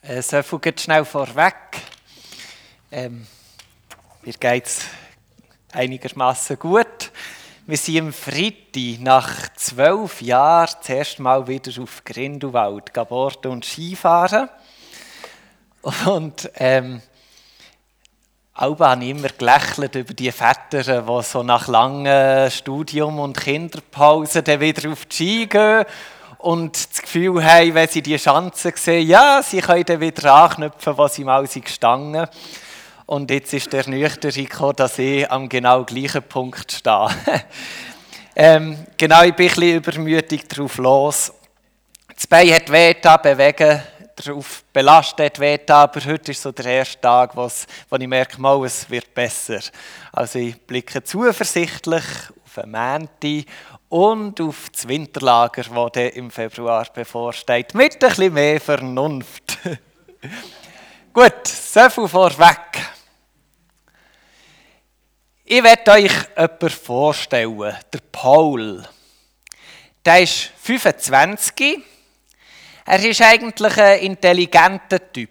Äh, so viel geht schnell vorweg. Ähm, mir geht es einigermaßen gut. Wir sind am Freitag nach zwölf Jahren das erste Mal wieder auf Grindelwald Borden und Skifahren. Und ähm, Alba ich immer gelächelt über die Väter, die so nach langem Studium und Kinderpause wieder auf die Ski gehen und das Gefühl haben, wenn sie die Chance sehen, ja, sie können dann wieder anknüpfen, wo sie mal sind gestanden. Und jetzt ist der Nüchtern gekommen, dass ich am genau gleichen Punkt stehe. ähm, genau, ich bin ein bisschen übermütig drauf los. Das Bein hat weh bewegen darauf belastet weh aber heute ist so der erste Tag, wo ich merke, mal, es wird besser. Also ich blicke zuversichtlich einen Mänti und auf das Winterlager, das im Februar bevorsteht, mit ein bisschen mehr Vernunft. Gut, so viel vorweg. Ich werde euch jemanden vorstellen, der Paul. Der ist 25. Er ist eigentlich ein intelligenter Typ.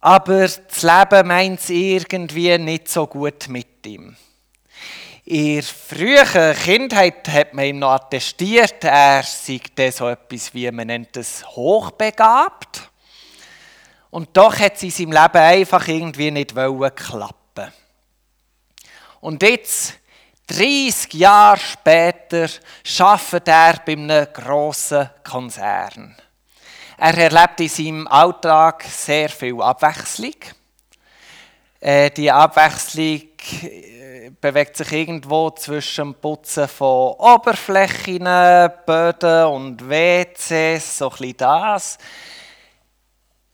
Aber das Leben meint es irgendwie nicht so gut mit ihm. In der frühen Kindheit hat man ihm noch attestiert, er sei so etwas wie, man nennt es, hochbegabt. Und doch hat es in seinem Leben einfach irgendwie nicht klappen Und jetzt, 30 Jahre später, arbeitet er bei einem grossen Konzern. Er erlebt in seinem Alltag sehr viel Abwechslung. Äh, die Abwechslung bewegt sich irgendwo zwischen dem Putzen von Oberflächen, Böden und WCs, so ein das.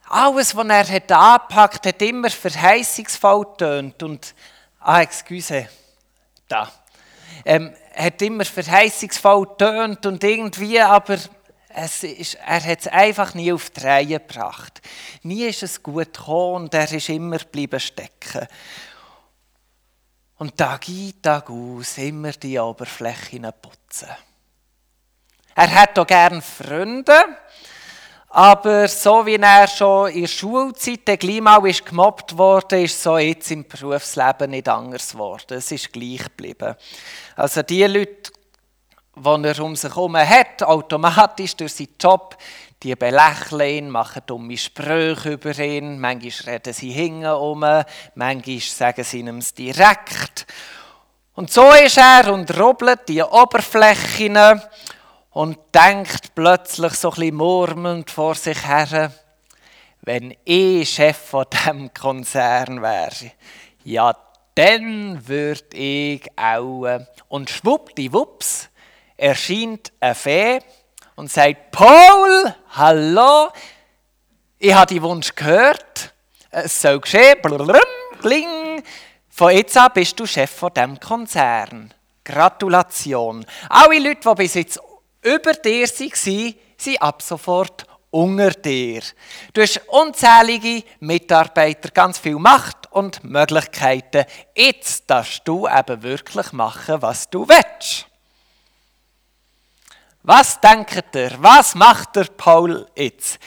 Alles, was er hat angepackt hat, immer verheißungsvoll tönt und ah, excuse, da, ähm, hat immer verheißungsvoll tönt und irgendwie, aber es ist, er hat es einfach nie auf die Reihe gebracht. Nie ist es gut gekommen und er ist immer bleiben stecken. Und Tag ein, Tag aus immer die Oberflächen putzen. Er hat auch gern Freunde, aber so wie er schon in der Schulzeit gleich mal ist gemobbt wurde, ist so jetzt im Berufsleben nicht anders geworden. Es ist gleich geblieben. Also die Leute, die er um sich herum hat, automatisch durch seinen Job, die belächeln ihn, machen dumme Sprüche über ihn, manchmal reden sie hinten um, manchmal sagen sie ihm direkt. Und so ist er und rubbelt die Oberflächen und denkt plötzlich so ein murmelnd vor sich her, wenn ich Chef von diesem Konzern wäre, ja, dann würde ich auch. Und schwuppdiwupps erscheint eine Fee und sagt, Paul, hallo, ich habe die Wunsch gehört, es soll geschehen, kling. Von jetzt an bist du Chef von diesem Konzern. Gratulation. Alle Leute, die bis jetzt über dir waren, sind ab sofort unter dir. Du hast unzählige Mitarbeiter, ganz viel Macht und Möglichkeiten. Jetzt darfst du eben wirklich machen, was du willst. Was denkt ihr? Was macht der Paul jetzt?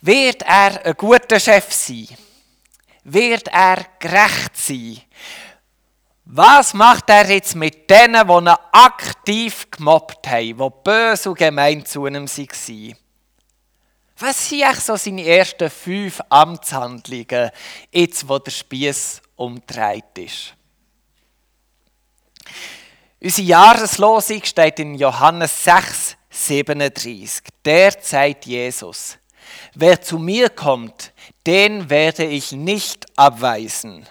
Wird er ein guter Chef sein? Wird er gerecht sein? Was macht er jetzt mit denen, die ihn aktiv gemobbt haben, die böse und gemein zu ihm waren? Was sind eigentlich so seine ersten fünf Amtshandlungen, jetzt wo der Spieß umdreht ist? Unsere Jahreslosung steht in Johannes 6, 37. Der sagt Jesus, wer zu mir kommt, den werde ich nicht abweisen.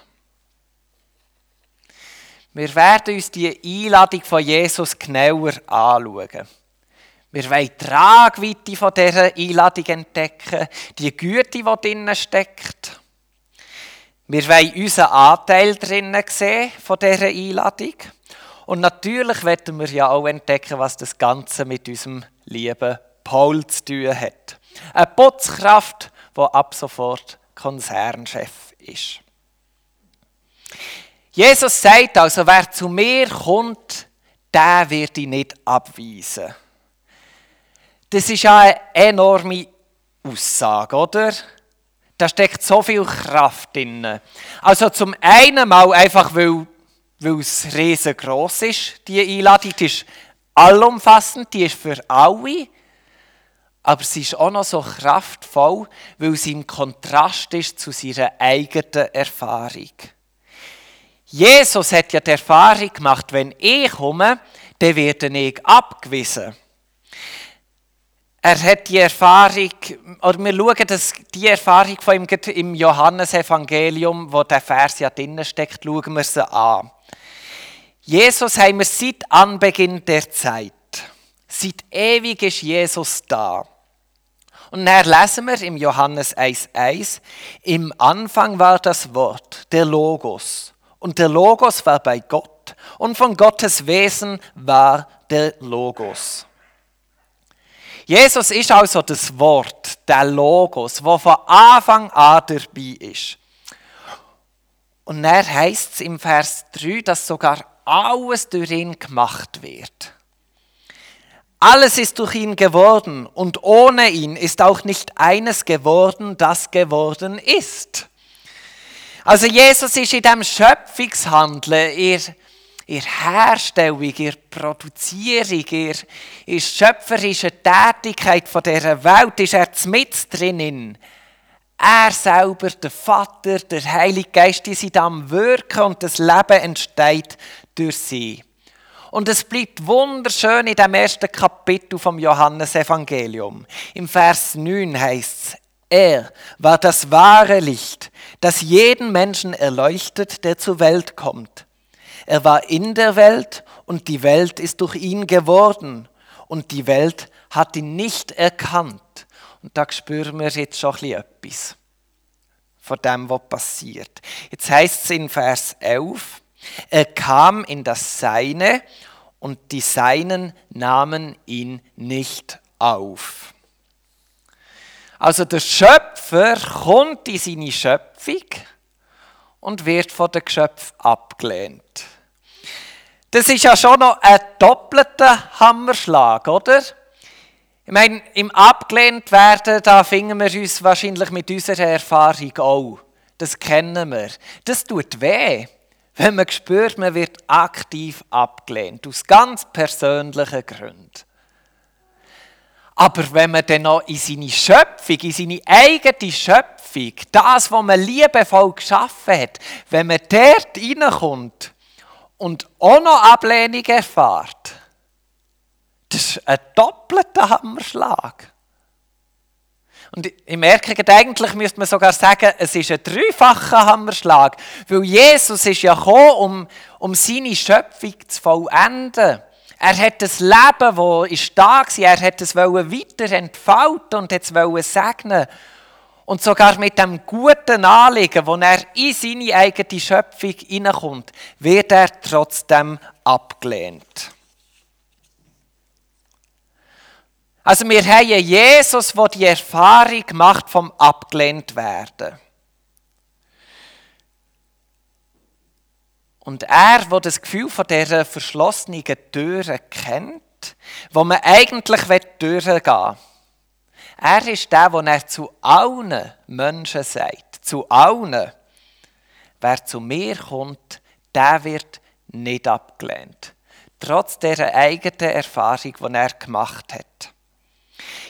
Wir werden uns die Einladung von Jesus genauer anschauen. Wir wollen die Tragweite von dieser Einladung entdecken, die Güte, die drinnen steckt. Wir wollen unseren Anteil drinnen sehen von dieser Einladung. Und natürlich werden wir ja auch entdecken, was das Ganze mit unserem lieben Paul zu tun hat. Eine Putzkraft, die ab sofort Konzernchef ist. Jesus sagt also, wer zu mir kommt, der wird ich nicht abweisen. Das ist ja eine enorme Aussage, oder? Da steckt so viel Kraft drin. Also zum einen mal einfach, weil, weil es riesengroß ist, die Einladung, die ist allumfassend, die ist für alle, aber sie ist auch noch so kraftvoll, weil sie im Kontrast ist zu seiner eigenen Erfahrung. Jesus hat ja die Erfahrung gemacht, wenn ich komme, dann werde ich abgewiesen. Er hat die Erfahrung, oder wir schauen dass die Erfahrung von ihm im Johannesevangelium, wo der Vers ja drinnen steckt, schauen wir sie an. Jesus haben wir seit Anbeginn der Zeit. Seit ewig ist Jesus da. Und dann lesen wir im Johannes 1,1, im Anfang war das Wort, der Logos. Und der Logos war bei Gott und von Gottes Wesen war der Logos. Jesus ist also das Wort, der Logos, wo von Anfang an dabei ist. Und dann heißt es im Vers 3, dass sogar alles durch ihn gemacht wird. Alles ist durch ihn geworden und ohne ihn ist auch nicht eines geworden, das geworden ist. Also Jesus ist in dem Schöpfungshandeln, ihr, ihr Herstellung, ihr Produzierung, ihr, ihr schöpferische Tätigkeit von dieser Welt, ist er mit drinnen. Er selber, der Vater, der Heilige Geist, die sind am Wirken und das Leben entsteht durch sie. Und es bleibt wunderschön in dem ersten Kapitel vom Johannesevangelium. Im Vers 9 heißt es, er war das wahre Licht, das jeden Menschen erleuchtet, der zur Welt kommt. Er war in der Welt und die Welt ist durch ihn geworden und die Welt hat ihn nicht erkannt. Und da spüren wir jetzt schon ein etwas von dem, was passiert. Jetzt heißt es in Vers 11, er kam in das Seine und die Seinen nahmen ihn nicht auf. Also der Schöpfer kommt in seine Schöpfung und wird von den Geschöpfen abgelehnt. Das ist ja schon noch ein doppelter Hammerschlag, oder? Ich meine, im abgelehnt werden, da finden wir uns wahrscheinlich mit unserer Erfahrung auch. Das kennen wir. Das tut weh, wenn man spürt, man wird aktiv abgelehnt, aus ganz persönlichen Gründen. Aber wenn man dann noch in seine Schöpfung, in seine eigene Schöpfung, das, was man liebevoll geschaffen hat, wenn man dort reinkommt und auch noch Ablehnung erfährt, das ist ein doppelter Hammerschlag. Und ich merke, eigentlich müsste man sogar sagen, es ist ein dreifacher Hammerschlag, weil Jesus ist ja gekommen, um, um seine Schöpfung zu vollenden. Er hat das Leben, das da war, er hat es weiter entfalten und es segnen. Und sogar mit dem guten Anliegen, wo er in seine eigene Schöpfung hineinkommt, wird er trotzdem abgelehnt. Also wir haben Jesus, der die Erfahrung macht vom abgelehnt werden. Und er, der das Gefühl von dieser verschlossenen Türe kennt, wo man eigentlich durchgehen will, er ist der, der er zu allen Menschen sagt, zu allen, wer zu mir kommt, der wird nicht abgelehnt. Trotz dieser eigenen Erfahrung, die er gemacht hat.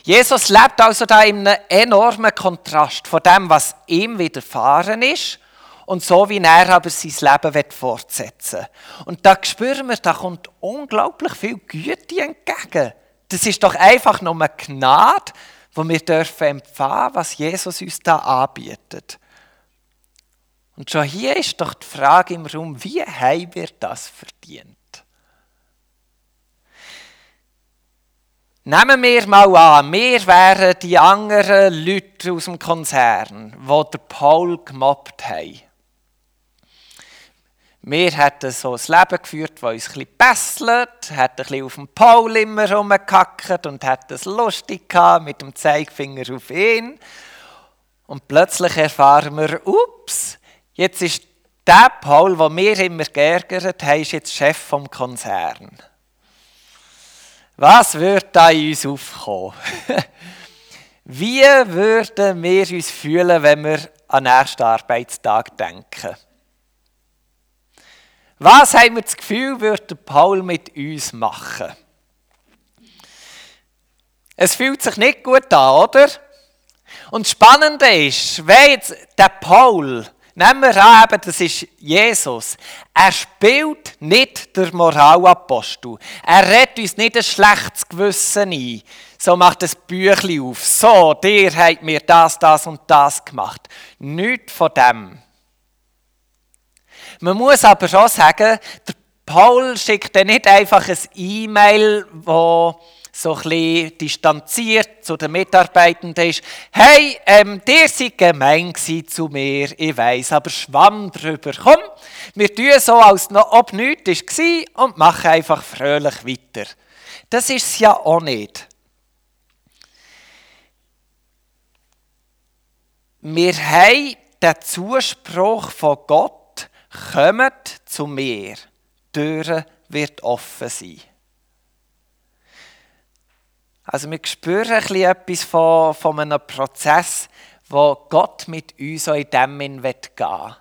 Jesus lebt also da in einem enormen Kontrast von dem, was ihm widerfahren ist und so wie er aber sein Leben fortsetzen will. Und da spüren wir, da kommt unglaublich viel Güte entgegen. Das ist doch einfach nur eine Gnade, wo wir dürfen empfangen, was Jesus uns da anbietet. Und schon hier ist doch die Frage im Raum, wie haben wir das verdient? Nehmen wir mal an, wir wären die anderen Leute aus dem Konzern, die Paul gemobbt haben. Wir hätten so ein Leben geführt, das uns ein bisschen besselt, hätten ein bisschen auf dem Paul immer rumgehackt und hätten es lustig gehabt mit dem Zeigefinger auf ihn. Und plötzlich erfahren wir, ups, jetzt ist der Paul, den wir immer geärgert haben, ist jetzt Chef vom Konzern. Was wird da in uns aufkommen? Wie würden wir uns fühlen, wenn wir an den nächsten Arbeitstag denken? Was haben wir das Gefühl, würde Paul mit uns machen? Es fühlt sich nicht gut an, oder? Und das Spannende ist, wenn jetzt der Paul, nehmen wir an, das ist Jesus, er spielt nicht der Moralapostel. Er redet uns nicht ein schlechtes Gewissen ein. So macht das Büchlein auf. So, der hat mir das, das und das gemacht. Nichts von dem. Man muss aber schon sagen, der Paul schickt dann nicht einfach ein E-Mail, wo so ein bisschen distanziert zu den Mitarbeitenden ist. Hey, ähm, der seid gemein zu mir, ich weiß, aber schwamm drüber. Komm, wir tun so, als ob nichts war und machen einfach fröhlich weiter. Das ist es ja auch nicht. Wir haben den Zuspruch von Gott, kommt zu mir, die Türe wird offen sein. Also wir spüren ein etwas von, von einem Prozess, wo Gott mit uns auch in dem gehen will.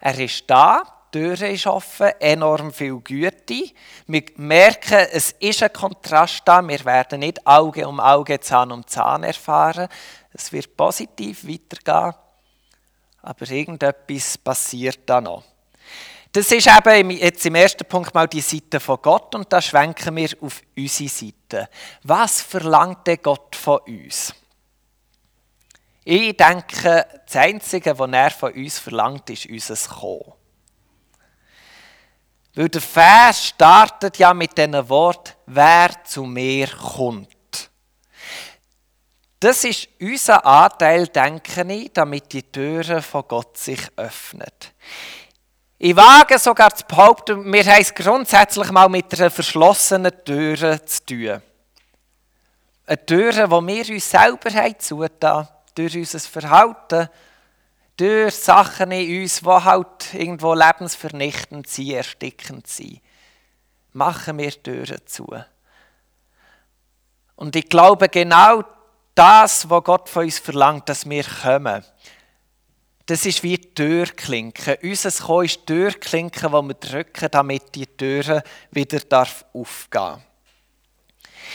Er ist da, die Tür ist offen, enorm viel Güte. Wir merken, es ist ein Kontrast da. Wir werden nicht Auge um Auge, Zahn um Zahn erfahren. Es wird positiv weitergehen. Aber irgendetwas passiert da noch. Das ist eben jetzt im ersten Punkt mal die Seite von Gott und da schwenken wir auf unsere Seite. Was verlangt denn Gott von uns? Ich denke, das Einzige, was er von uns verlangt, ist unser Kommen. Weil der Vers startet ja mit dem Wort, wer zu mir kommt. Das ist unser Anteil, denke ich, damit die Türe von Gott sich öffnet. Ich wage sogar zu behaupten, wir haben es grundsätzlich mal mit einer verschlossenen Tür zu tun. Eine Tür, die wir uns selber haben zugetan, durch unser Verhalten, durch Sachen in uns, die halt irgendwo lebensvernichtend sind, erstickend sind. Machen wir Türen zu. Und ich glaube, genau das, was Gott von uns verlangt, dass wir kommen, das ist wie die Türklinke. Unser Kommen ist die Türklinke, die wir drücken, damit die Tür wieder aufgehen darf.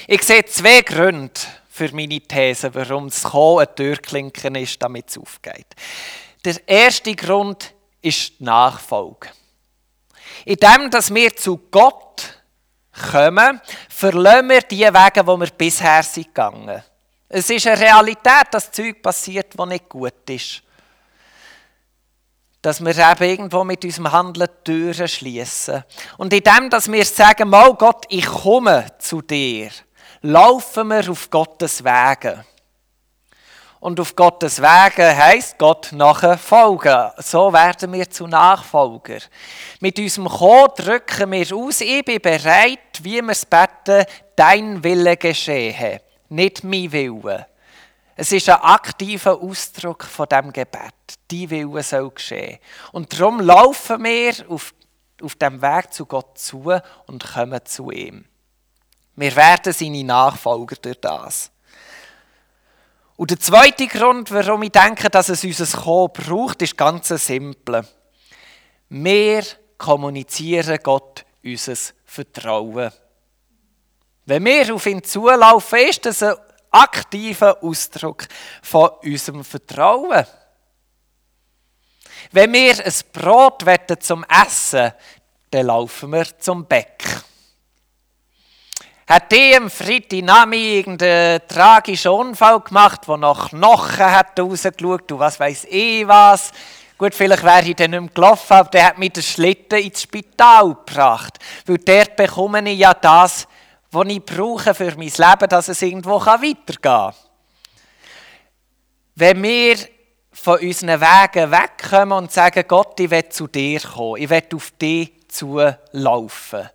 Ich sehe zwei Gründe für meine These, warum das Kommen eine Türklinke ist, damit es aufgeht. Der erste Grund ist die Nachfolge. In dem, dass wir zu Gott kommen, verlassen wir die Wege, die wir bisher sind gegangen. Es ist eine Realität, dass Zeug passiert, das nicht gut ist dass wir eben irgendwo mit unserem Handeln Türen schließen. Und in dem, dass wir sagen, mal Gott, ich komme zu dir, laufen wir auf Gottes Wege. Und auf Gottes Wege heisst Gott nachher folgen. So werden wir zu Nachfolger. Mit unserem Chor drücken wir aus, ich bin bereit, wie wir es beten, dein Wille geschehe, nicht mein Wille. Es ist ein aktiver Ausdruck von dem Gebet. Die Wille soll geschehen. Und darum laufen wir auf, auf dem Weg zu Gott zu und kommen zu ihm. Wir werden seine Nachfolger durch das. Und der zweite Grund, warum ich denke, dass es unser Kommen braucht, ist ganz simpel. Wir kommunizieren Gott unser Vertrauen. Wenn wir auf ihn zulaufen, ist das ein aktiver Ausdruck von unserem Vertrauen. Wenn wir ein Brot wetten zum Essen, dann laufen wir zum Bäck. Hat die am Freitagnachmittag irgendeinen tragischen Unfall gemacht, der nach Knochen hat rausgeschaut und was weiß ich was. Gut, vielleicht wäre ich dann nicht mehr gelaufen, aber der hat mich den Schlitten ins Spital gebracht. Weil dort bekomme ich ja das, was ich brauche für mein Leben, dass es irgendwo weitergehen kann. Wenn wir von unseren Wegen wegkommen und sagen, Gott, ich will zu dir kommen, ich will auf dich zulaufen,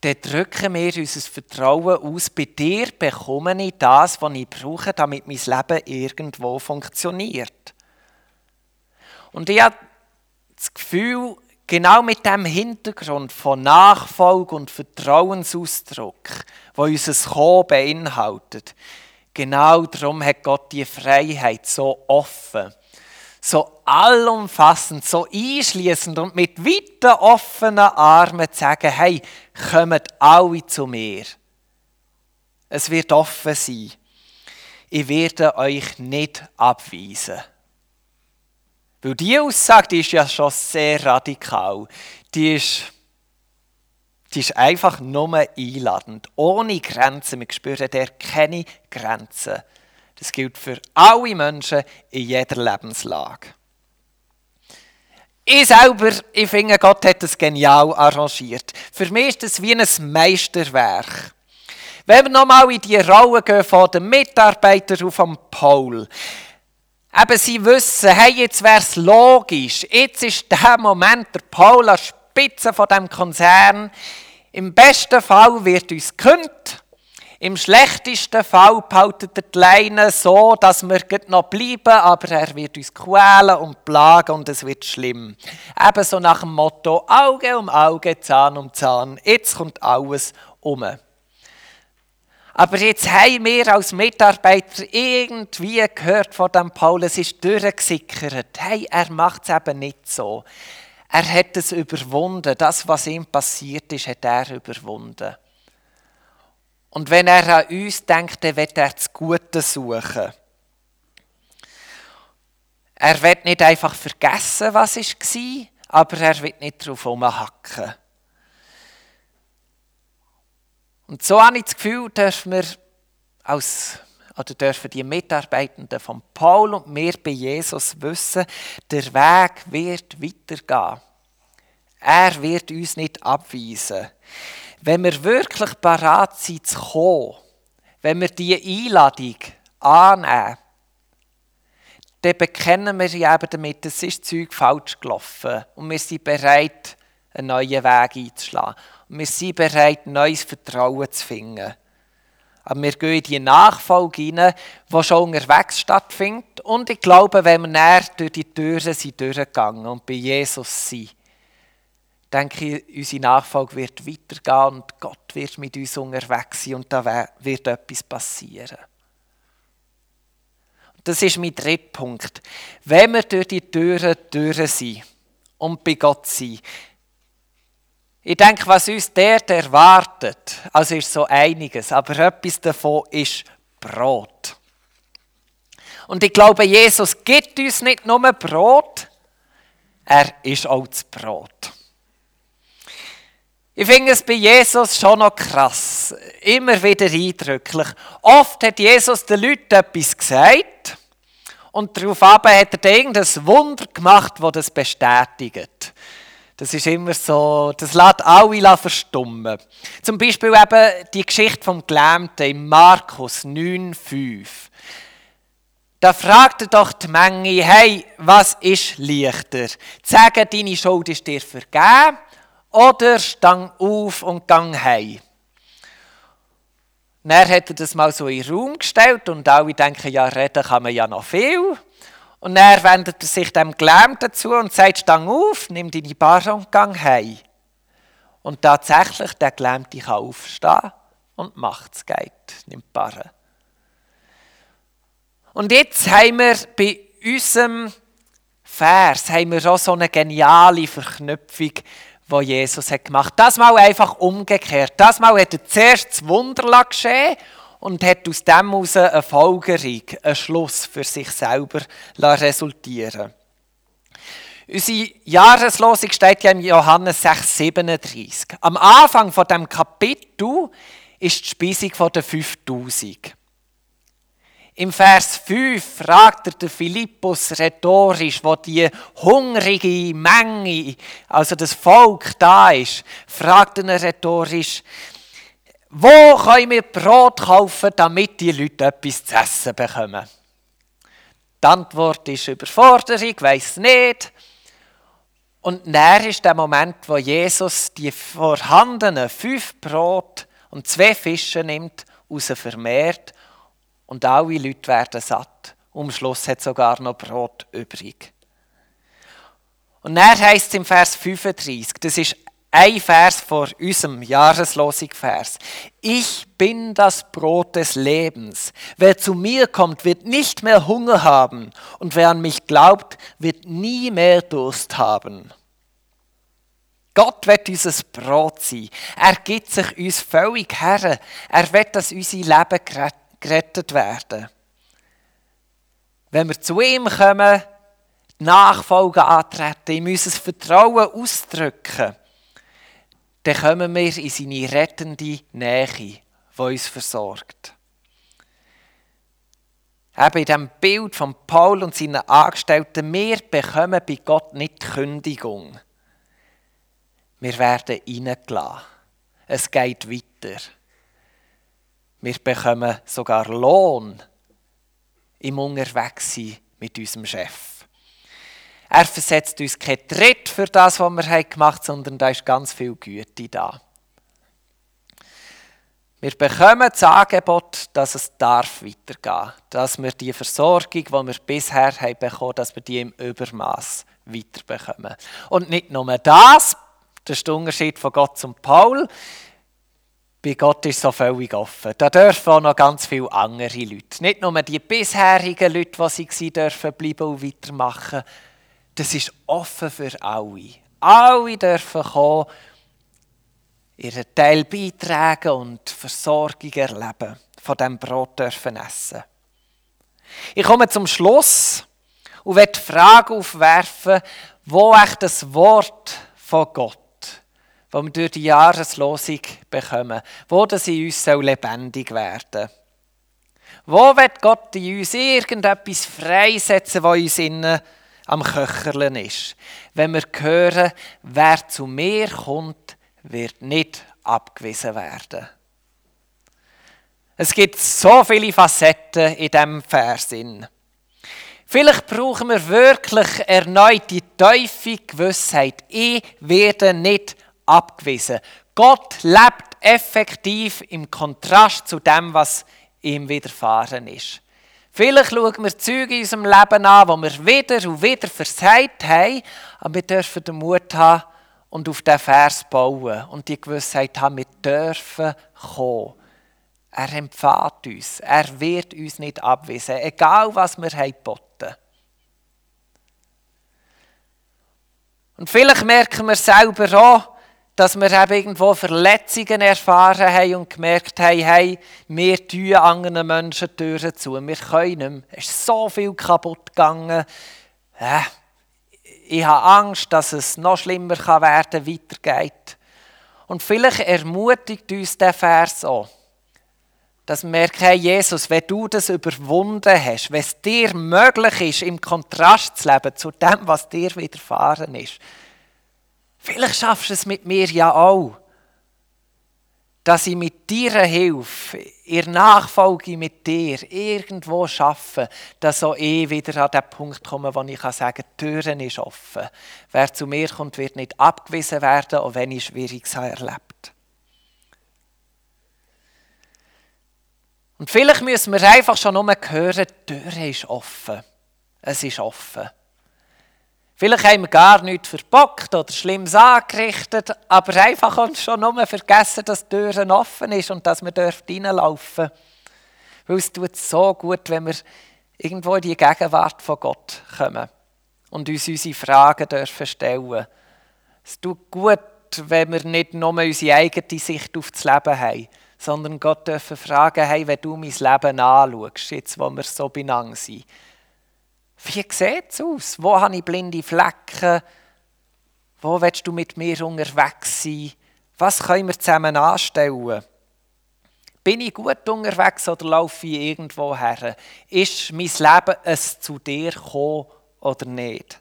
dann drücken wir unser Vertrauen aus, bei dir bekomme ich das, was ich brauche, damit mein Leben irgendwo funktioniert. Und ich habe das Gefühl, Genau mit dem Hintergrund von Nachfolge und Vertrauensausdruck, wo unser Kommen beinhaltet, Genau darum hat Gott die Freiheit so offen, so allumfassend, so einschließend und mit weiten offenen Armen zu sagen, hey, kommt alle zu mir. Es wird offen sein. Ich werde euch nicht abweisen. Weil diese Aussage die ist ja schon sehr radikal. Die ist, die ist einfach nur einladend, ohne Grenzen. Wir spüren der keine Grenzen. Das gilt für alle Menschen in jeder Lebenslage. Ich selber, ich finde, Gott hat das genial arrangiert. Für mich ist das wie ein Meisterwerk. Wenn wir nochmal in die Rolle gehen von den Mitarbeitern auf dem Paul. Eben, sie wissen, hey, jetzt wäre es logisch. Jetzt ist der Moment, der Paul an Spitze von dem Konzern. Im besten Fall wird uns gekündigt. Im schlechtesten Fall behaltet er die Leine so, dass wir noch bleiben, aber er wird uns quälen und plagen und es wird schlimm. Ebenso nach dem Motto Auge um Auge, Zahn um Zahn. Jetzt kommt alles um. Aber jetzt haben wir als Mitarbeiter irgendwie gehört von dem Paulus, es ist durchgesickert. Hey, er macht es eben nicht so. Er hat es überwunden. Das, was ihm passiert ist, hat er überwunden. Und wenn er an uns denkt, dann wird er das Gute suchen. Er wird nicht einfach vergessen, was war, aber er wird nicht darauf herumhacken. Und so habe ich das Gefühl, dürfen wir als, oder dürfen die Mitarbeitenden von Paul und mir bei Jesus wissen, der Weg wird weitergehen. Er wird uns nicht abweisen. Wenn wir wirklich parat sind zu kommen, wenn wir diese Einladung annehmen, dann bekennen wir ja eben damit, es ist Zeug falsch gelaufen und wir sind bereit, einen neuen Weg einzuschlagen. Wir sind bereit, neues Vertrauen zu finden. Aber wir gehen in die Nachfolge hinein, die schon unterwegs stattfindet. Und ich glaube, wenn wir näher durch die Türen sind durchgegangen und bei Jesus sind, denke ich, unsere Nachfolge wird weitergehen und Gott wird mit uns unterwegs sein und da wird etwas passieren. Das ist mein dritter Punkt. Wenn wir durch die Türen durch sind und bei Gott sind, ich denke, was uns dort erwartet, also ist so einiges, aber etwas davon ist Brot. Und ich glaube, Jesus gibt uns nicht nur Brot, er ist auch das Brot. Ich finde es bei Jesus schon noch krass, immer wieder eindrücklich. Oft hat Jesus den Leuten etwas gesagt und darauf hat er irgendein Wunder gemacht, das das bestätigt. Das ist immer so, das lässt alle verstummen. Zum Beispiel eben die Geschichte vom Gelähmten in Markus 9,5. Da fragte doch die Menge, hey, was ist leichter? Sagen, deine Schuld ist dir vergeben oder stang auf und gang heim. Dann hat er das mal so in den Raum gestellt und alle denken, ja, reden kann man ja noch viel. Und dann wendet er sich dem Gelähmten zu und sagt, stang auf, nimm deine Barre und gang heim. Und tatsächlich, der Gelähmte kann aufstehen und macht es, geht, nimmt die Barre. Und jetzt haben wir bei unserem Vers haben wir auch so eine geniale Verknüpfung was Jesus hat gemacht hat. Das mal einfach umgekehrt. Das mal hat er zuerst das Wunder geschehen und hat aus dem heraus eine Folgerung, einen Schluss für sich selber resultieren Unsere Jahreslosung steht ja im Johannes 6,37. Am Anfang von dem Kapitel ist die Speisung der 5000. Im Vers 5 fragt der Philippus rhetorisch, wo die hungrige Menge, also das Volk da ist, fragt er rhetorisch, wo können wir Brot kaufen, damit die Leute etwas zu essen bekommen? Die Antwort ist Überforderung, weiß nicht. Und näher ist der Moment, wo Jesus die vorhandenen fünf Brot und zwei Fische nimmt, raus vermehrt und alle Leute werden satt. Am Schluss hat sogar noch Brot übrig. Und dann heißt es im Vers 35, das ist Ein Vers vor unserem Jahreslosig-Vers. Ich bin das Brot des Lebens. Wer zu mir kommt, wird nicht mehr Hunger haben. Und wer an mich glaubt, wird nie mehr Durst haben. Gott wird unser Brot sein. Er gibt sich uns völlig her. Er wird, dass unser Leben gerettet werden. Wenn wir zu ihm kommen, die Nachfolge antreten, ihm unser Vertrauen ausdrücken, dann kommen wir in seine rettende Nähe, die uns versorgt. Eben in diesem Bild von Paul und seinen Angestellten, wir bekommen bei Gott nicht die Kündigung. Wir werden reingelassen. Es geht weiter. Wir bekommen sogar Lohn im Unterwegssein mit unserem Chef. Er versetzt uns keinen Tritt für das, was wir gemacht haben, sondern da ist ganz viel Güte da. Wir bekommen das Angebot, dass es darf weitergehen dass wir die Versorgung, die wir bisher haben bekommen, dass wir die im Übermaß weiterbekommen. Und nicht nur das, das ist der Unterschied von Gott zum Paul. Bei Gott ist so völlig offen. Da dürfen auch noch ganz viele andere Leute. Nicht nur die bisherigen Leute, die sie waren, dürfen bleiben und weitermachen. Das ist offen für alle. Alle dürfen kommen, ihren Teil beitragen und Versorgung erleben. Von diesem Brot dürfen essen. Ich komme zum Schluss und werde die Frage aufwerfen, wo echt das Wort von Gott die wir durch die Jahreslosung bekommen, wo das in uns lebendig werden soll. Wo wird Gott in uns irgendetwas freisetzen, was uns innen am Köcherlen ist? Wenn wir hören, wer zu mir kommt, wird nicht abgewiesen werden. Es gibt so viele Facetten in diesem Vers. Vielleicht brauchen wir wirklich erneut die tiefe Gewissheit, ich werde nicht abgewiesen. Gott lebt effektiv im Kontrast zu dem, was ihm widerfahren ist. Vielleicht schauen wir Züge in unserem Leben an, wo wir wieder und wieder versagt haben, aber wir dürfen den Mut haben und auf diesen Vers bauen und die Gewissheit haben, wir dürfen kommen. Er empfiehlt uns, er wird uns nicht abweisen, egal was wir haben. Und vielleicht merken wir selber auch, dass wir eben irgendwo Verletzungen erfahren haben und gemerkt haben, hey, wir tun anderen Menschen Türen zu. Wir können nicht mehr. Es ist so viel kaputt gegangen. Ich habe Angst, dass es noch schlimmer kann werden weitergeht. Und vielleicht ermutigt uns der Vers auch, dass wir merken, hey Jesus, wenn du das überwunden hast, wenn es dir möglich ist, im Kontrast zu leben zu dem, was dir widerfahren ist, Vielleicht schaffst du es mit mir ja auch, dass ich mit deiner Hilfe, in Nachfolge mit dir, irgendwo schaffe, dass auch ich wieder an den Punkt komme, wo ich sagen kann, die Türen ist offen. Wer zu mir kommt, wird nicht abgewiesen werden, auch wenn ich Schwieriges erlebt. Und vielleicht müssen wir einfach schon nur hören, die Tür ist offen. Es ist offen. Vielleicht haben wir gar nichts verbockt oder Schlimmes angerichtet, aber einfach schon nur vergessen, dass die Türen offen ist und dass wir reinlaufen dürfen. Weil es tut so gut, wenn wir irgendwo in die Gegenwart von Gott kommen und uns unsere Fragen dürfen stellen. Es tut gut, wenn wir nicht nur unsere eigene Sicht auf das Leben haben, sondern Gott dürfen fragen, hey, wenn du mein Leben anschaust, jetzt wo wir so benannt sind, wie sieht es aus? Wo habe ich blinde Flecken? Wo willst du mit mir unterwegs sein? Was können wir zusammen anstellen? Bin ich gut unterwegs oder laufe ich irgendwo her? Ist mein Leben es zu dir gekommen oder nicht?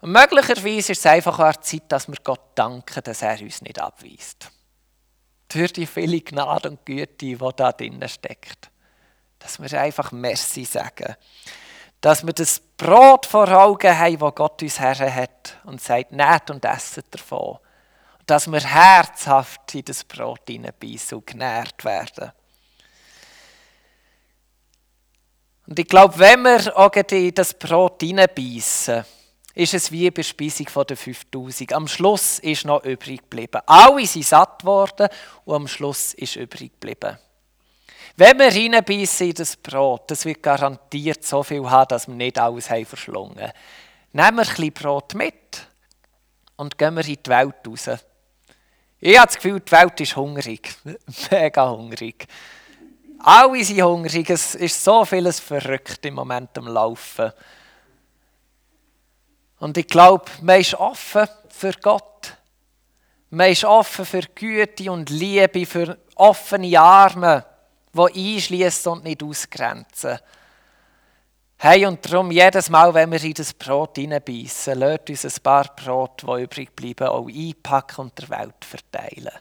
Und möglicherweise ist es einfach auch Zeit, dass wir Gott danken, dass er uns nicht abweist. Für die viele Gnade und Güte, die da drinnen steckt. Dass wir einfach Merci sagen. Dass wir das Brot vor Augen haben, das Gott uns her hat und sagt, nehmt und esset davon. Und dass wir herzhaft in das Brot hineinbeissen und genährt werden. Und ich glaube, wenn wir auch in das Brot hineinbeissen ist es wie bei Speisung der 5000. Am Schluss ist noch übrig geblieben. Alle sind satt worden und am Schluss ist übrig geblieben. Wenn wir reinbeissen in das Brot, das wird garantiert so viel haben, dass wir nicht alles haben verschlungen. Nehmen wir ein bisschen Brot mit und gehen wir in die Welt raus. Ich habe das Gefühl, die Welt ist hungrig. Mega hungrig. Alle sind hungrig. Es ist so vieles verrückt im Moment am Laufen. Und ich glaube, man ist offen für Gott. Man ist offen für Güte und Liebe, für offene Arme, die einschließen und nicht ausgrenzen. Hey, und darum, jedes Mal, wenn wir in das Brot hineinbeissen, lasst uns ein paar Brot, die übrig bleiben, auch einpacken und der Welt verteilen.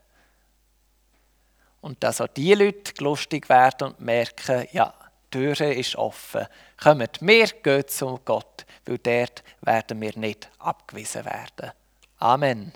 Und dass auch die Leute lustig werden und merken, ja, die Tür ist offen. Kommt, wir gehen zu Gott, weil dort werden wir nicht abgewiesen werden. Amen.